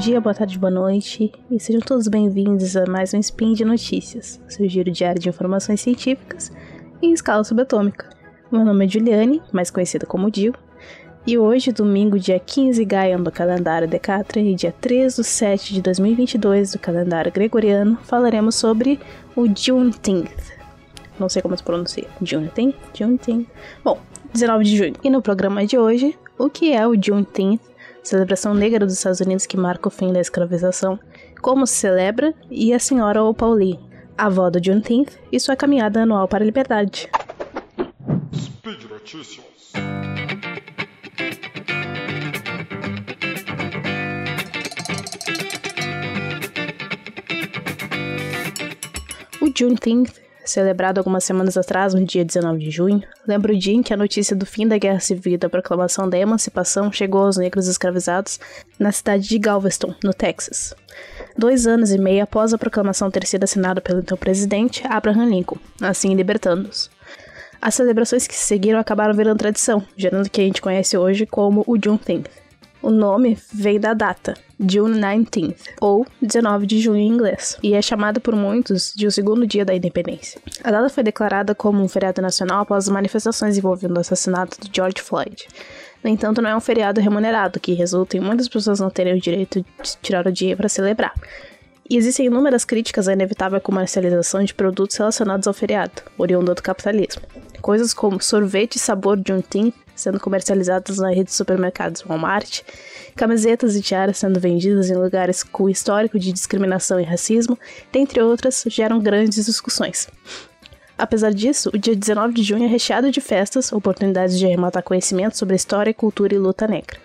dia, boa tarde, boa noite e sejam todos bem-vindos a mais um Spin de Notícias, seu giro diário de informações científicas em escala subatômica. Meu nome é Juliane, mais conhecida como Dil, e hoje, domingo, dia 15 Gaian do calendário Decatra e dia 3 de 7 de 2022 do calendário gregoriano, falaremos sobre o Juneteenth. Não sei como se pronuncia. Juneteenth? Juneteenth. Bom, 19 de junho. E no programa de hoje, o que é o Juneteenth, celebração negra dos Estados Unidos que marca o fim da escravização, como se celebra, e a senhora Opauli, avó do Juneteenth, e sua caminhada anual para a liberdade. Speed Notícias. O Juneteenth, celebrado algumas semanas atrás, no dia 19 de junho, lembra o dia em que a notícia do fim da Guerra Civil e da proclamação da emancipação chegou aos negros escravizados na cidade de Galveston, no Texas. Dois anos e meio após a proclamação ter sido assinada pelo então presidente Abraham Lincoln, assim libertando-os. As celebrações que se seguiram acabaram virando tradição, gerando o que a gente conhece hoje como o Juneteenth. O nome veio da data, June 19th, ou 19 de junho em inglês, e é chamada por muitos de o segundo dia da independência. A data foi declarada como um feriado nacional após as manifestações envolvendo o assassinato de George Floyd. No entanto, não é um feriado remunerado, que resulta em muitas pessoas não terem o direito de tirar o dia para celebrar. E existem inúmeras críticas à inevitável comercialização de produtos relacionados ao feriado, oriundo do capitalismo. Coisas como sorvete sabor Juneteenth sendo comercializadas na rede de supermercados Walmart, camisetas e tiaras sendo vendidas em lugares com histórico de discriminação e racismo, dentre outras, geram grandes discussões. Apesar disso, o dia 19 de junho é recheado de festas, oportunidades de arrematar conhecimento sobre história, cultura e luta negra.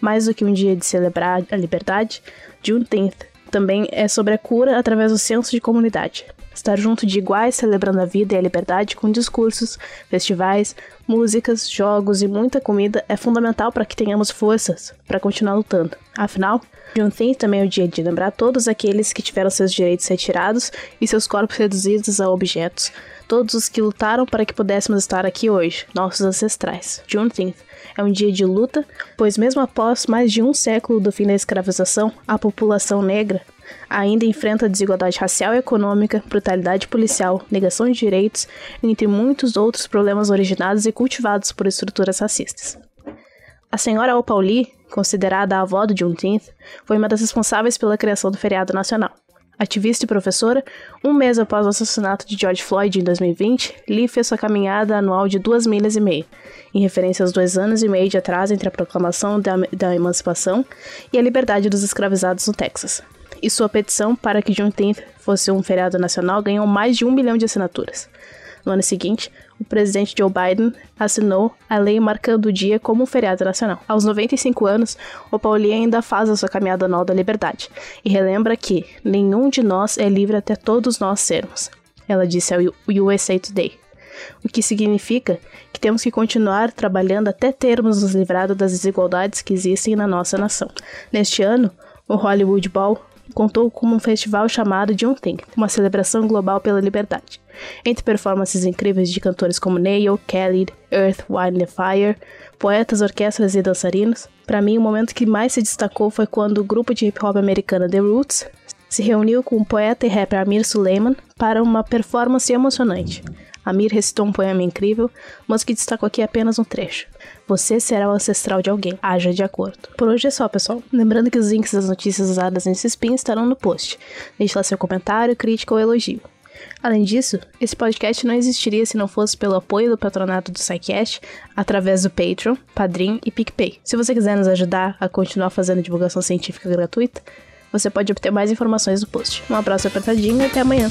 Mais do que um dia de celebrar a liberdade, Juneteenth também é sobre a cura através do senso de comunidade. Estar junto de iguais, celebrando a vida e a liberdade com discursos, festivais, músicas, jogos e muita comida é fundamental para que tenhamos forças para continuar lutando. Afinal, Juneteenth também é o dia de lembrar todos aqueles que tiveram seus direitos retirados e seus corpos reduzidos a objetos, todos os que lutaram para que pudéssemos estar aqui hoje, nossos ancestrais. Juneteenth é um dia de luta, pois mesmo após mais de um século do fim da escravização, a população negra ainda enfrenta desigualdade racial e econômica, brutalidade policial, negação de direitos, entre muitos outros problemas originados e cultivados por estruturas racistas. A senhora Opauli, considerada a avó do Juneteenth, foi uma das responsáveis pela criação do feriado nacional. Ativista e professora, um mês após o assassinato de George Floyd em 2020, Lee fez sua caminhada anual de duas milhas e meia, em referência aos dois anos e meio de atraso entre a proclamação da, da emancipação e a liberdade dos escravizados no Texas. E sua petição para que Juneteenth fosse um feriado nacional ganhou mais de um milhão de assinaturas. No ano seguinte, o presidente Joe Biden assinou a lei marcando o dia como um feriado nacional. Aos 95 anos, o Pauli ainda faz a sua caminhada anual da liberdade e relembra que nenhum de nós é livre até todos nós sermos. Ela disse ao USA Today. O que significa que temos que continuar trabalhando até termos nos livrado das desigualdades que existem na nossa nação. Neste ano, o Hollywood Bowl contou com um festival chamado Juneteenth, uma celebração global pela liberdade. Entre performances incríveis de cantores como Neil, Kelly, Earth, Wind and Fire, poetas, orquestras e dançarinos, para mim o momento que mais se destacou foi quando o grupo de hip hop americano The Roots se reuniu com o poeta e rapper Amir Suleiman para uma performance emocionante. Amir recitou um poema incrível, mas que destaco aqui apenas um trecho. Você será o ancestral de alguém, haja de acordo. Por hoje é só, pessoal. Lembrando que os links das notícias usadas nesse spin estarão no post. Deixe lá seu comentário, crítica ou elogio. Além disso, esse podcast não existiria se não fosse pelo apoio do patronato do SciCast através do Patreon, Padrim e PicPay. Se você quiser nos ajudar a continuar fazendo divulgação científica gratuita, você pode obter mais informações no post. Um abraço apertadinho e até amanhã!